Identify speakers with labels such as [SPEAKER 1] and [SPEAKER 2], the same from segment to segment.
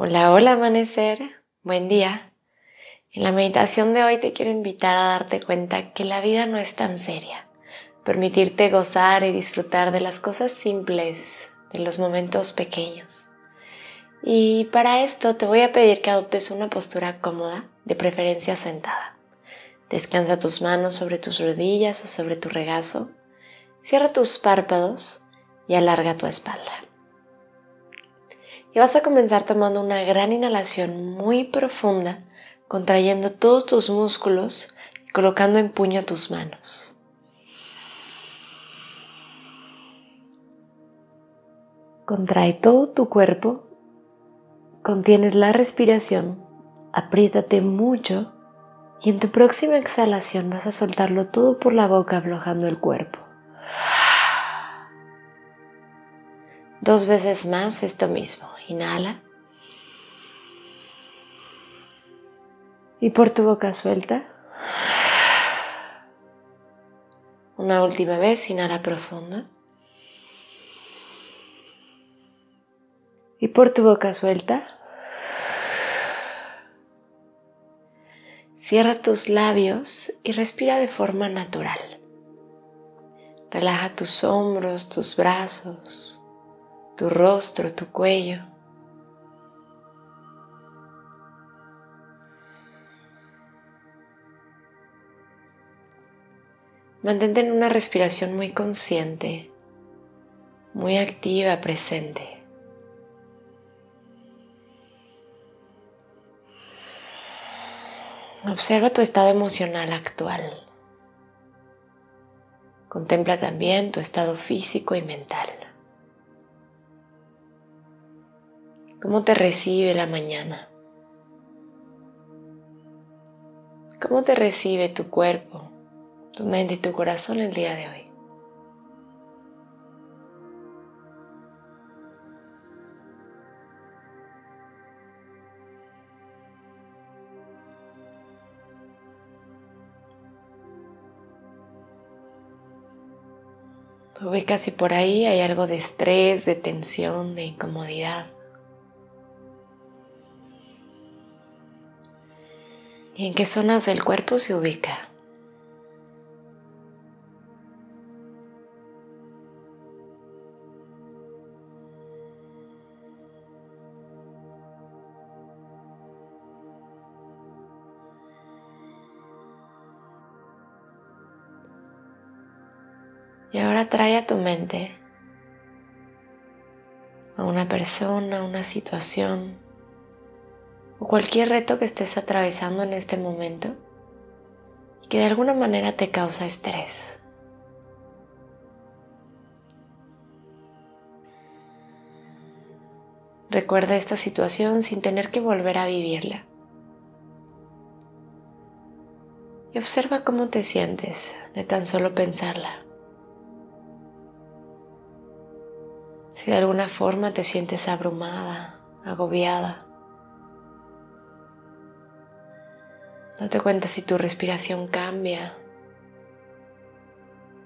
[SPEAKER 1] Hola, hola amanecer, buen día. En la meditación de hoy te quiero invitar a darte cuenta que la vida no es tan seria. Permitirte gozar y disfrutar de las cosas simples, de los momentos pequeños. Y para esto te voy a pedir que adoptes una postura cómoda, de preferencia sentada. Descansa tus manos sobre tus rodillas o sobre tu regazo. Cierra tus párpados y alarga tu espalda. Vas a comenzar tomando una gran inhalación muy profunda, contrayendo todos tus músculos y colocando en puño tus manos. Contrae todo tu cuerpo, contienes la respiración, apriétate mucho y en tu próxima exhalación vas a soltarlo todo por la boca aflojando el cuerpo. Dos veces más esto mismo. Inhala. Y por tu boca suelta. Una última vez, inhala profundo. Y por tu boca suelta. Cierra tus labios y respira de forma natural. Relaja tus hombros, tus brazos, tu rostro, tu cuello. Mantente en una respiración muy consciente, muy activa, presente. Observa tu estado emocional actual. Contempla también tu estado físico y mental. ¿Cómo te recibe la mañana? ¿Cómo te recibe tu cuerpo? tu mente y tu corazón el día de hoy. ubicas si por ahí hay algo de estrés, de tensión, de incomodidad. ¿Y en qué zonas del cuerpo se ubica? Y ahora trae a tu mente a una persona, una situación o cualquier reto que estés atravesando en este momento que de alguna manera te causa estrés. Recuerda esta situación sin tener que volver a vivirla. Y observa cómo te sientes de tan solo pensarla. Si de alguna forma te sientes abrumada, agobiada, date cuenta si tu respiración cambia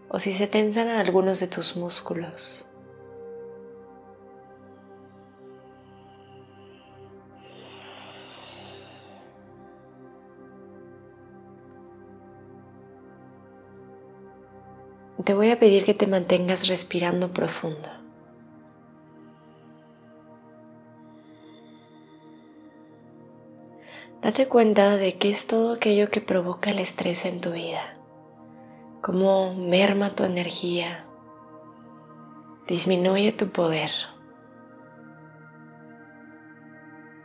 [SPEAKER 1] o si se tensan algunos de tus músculos. Te voy a pedir que te mantengas respirando profundo. Date cuenta de qué es todo aquello que provoca el estrés en tu vida, cómo merma tu energía, disminuye tu poder,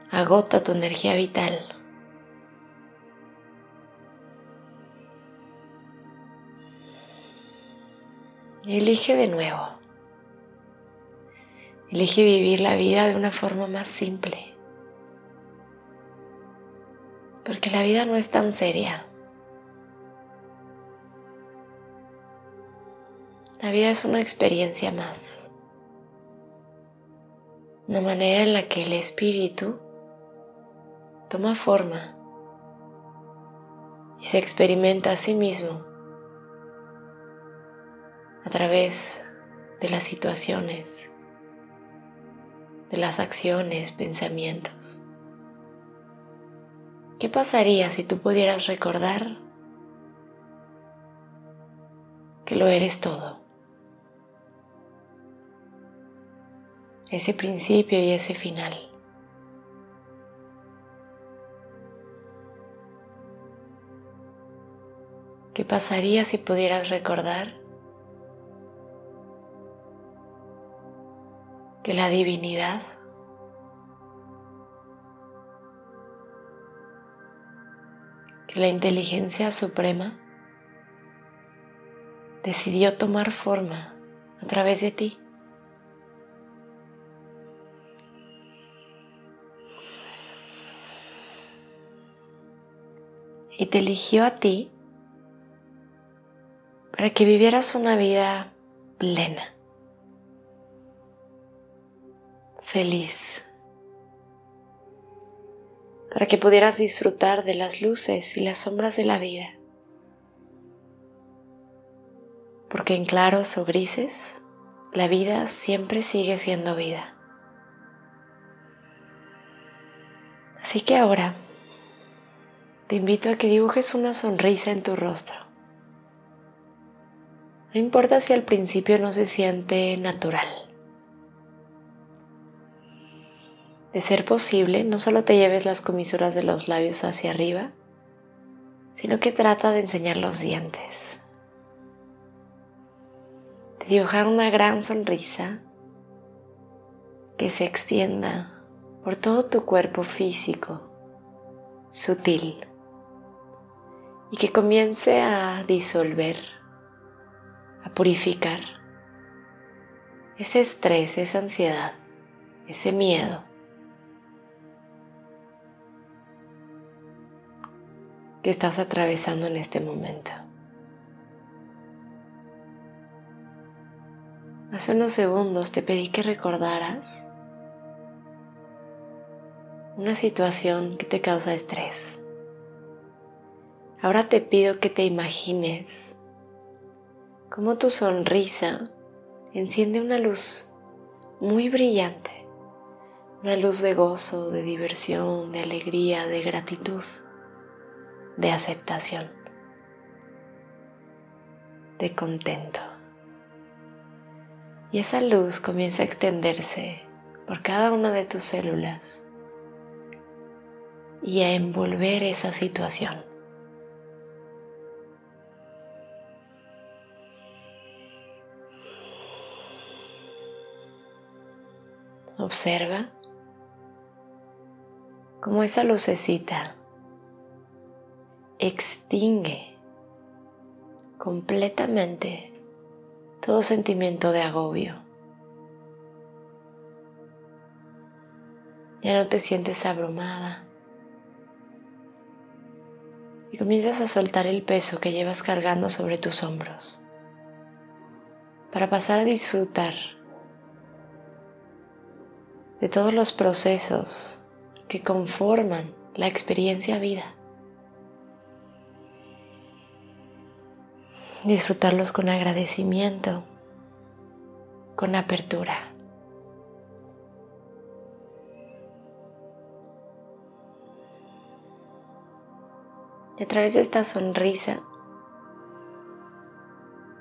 [SPEAKER 1] agota tu energía vital. Y elige de nuevo. Elige vivir la vida de una forma más simple. Porque la vida no es tan seria. La vida es una experiencia más. Una manera en la que el espíritu toma forma y se experimenta a sí mismo a través de las situaciones, de las acciones, pensamientos. ¿Qué pasaría si tú pudieras recordar que lo eres todo? Ese principio y ese final. ¿Qué pasaría si pudieras recordar que la divinidad la inteligencia suprema decidió tomar forma a través de ti? y te eligió a ti para que vivieras una vida plena, feliz, para que pudieras disfrutar de las luces y las sombras de la vida. Porque en claros o grises, la vida siempre sigue siendo vida. Así que ahora te invito a que dibujes una sonrisa en tu rostro. No importa si al principio no se siente natural. De ser posible, no solo te lleves las comisuras de los labios hacia arriba, sino que trata de enseñar los dientes. De dibujar una gran sonrisa que se extienda por todo tu cuerpo físico, sutil, y que comience a disolver a purificar ese estrés, esa ansiedad, ese miedo. Que estás atravesando en este momento. Hace unos segundos te pedí que recordaras una situación que te causa estrés. Ahora te pido que te imagines cómo tu sonrisa enciende una luz muy brillante, una luz de gozo, de diversión, de alegría, de gratitud, de aceptación, de contento. Y esa luz comienza a extenderse por cada una de tus células y a envolver esa situación. Observa cómo esa lucecita extingue completamente todo sentimiento de agobio. Ya no te sientes abrumada y comienzas a soltar el peso que llevas cargando sobre tus hombros para pasar a disfrutar de todos los procesos que conforman la experiencia vida. Disfrutarlos con agradecimiento, con apertura. Y a través de esta sonrisa,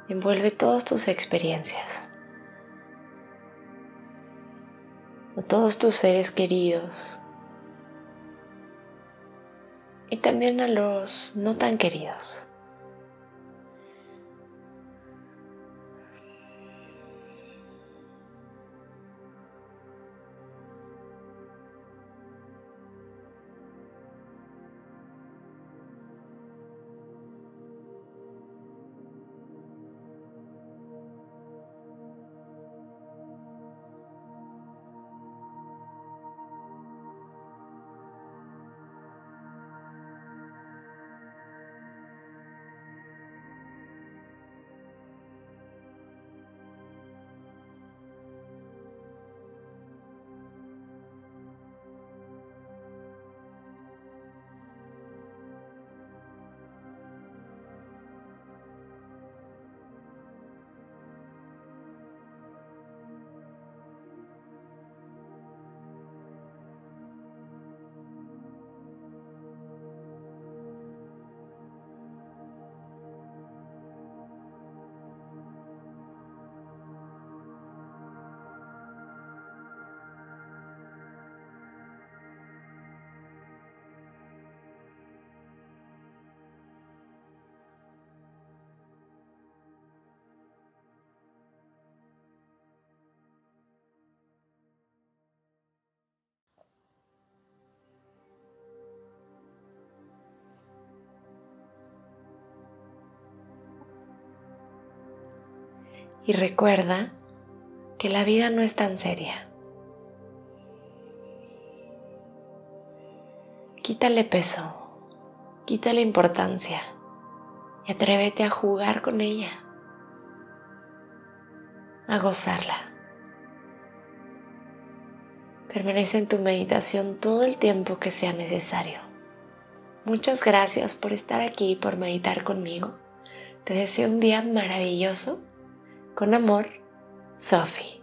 [SPEAKER 1] envuelve todas tus experiencias. a todos tus seres queridos y también a los no tan queridos. Y recuerda que la vida no es tan seria. Quítale peso, quítale importancia y atrévete a jugar con ella, a gozarla. Permanece en tu meditación todo el tiempo que sea necesario. Muchas gracias por estar aquí y por meditar conmigo. Te deseo un día maravilloso. Con amor, Sophie.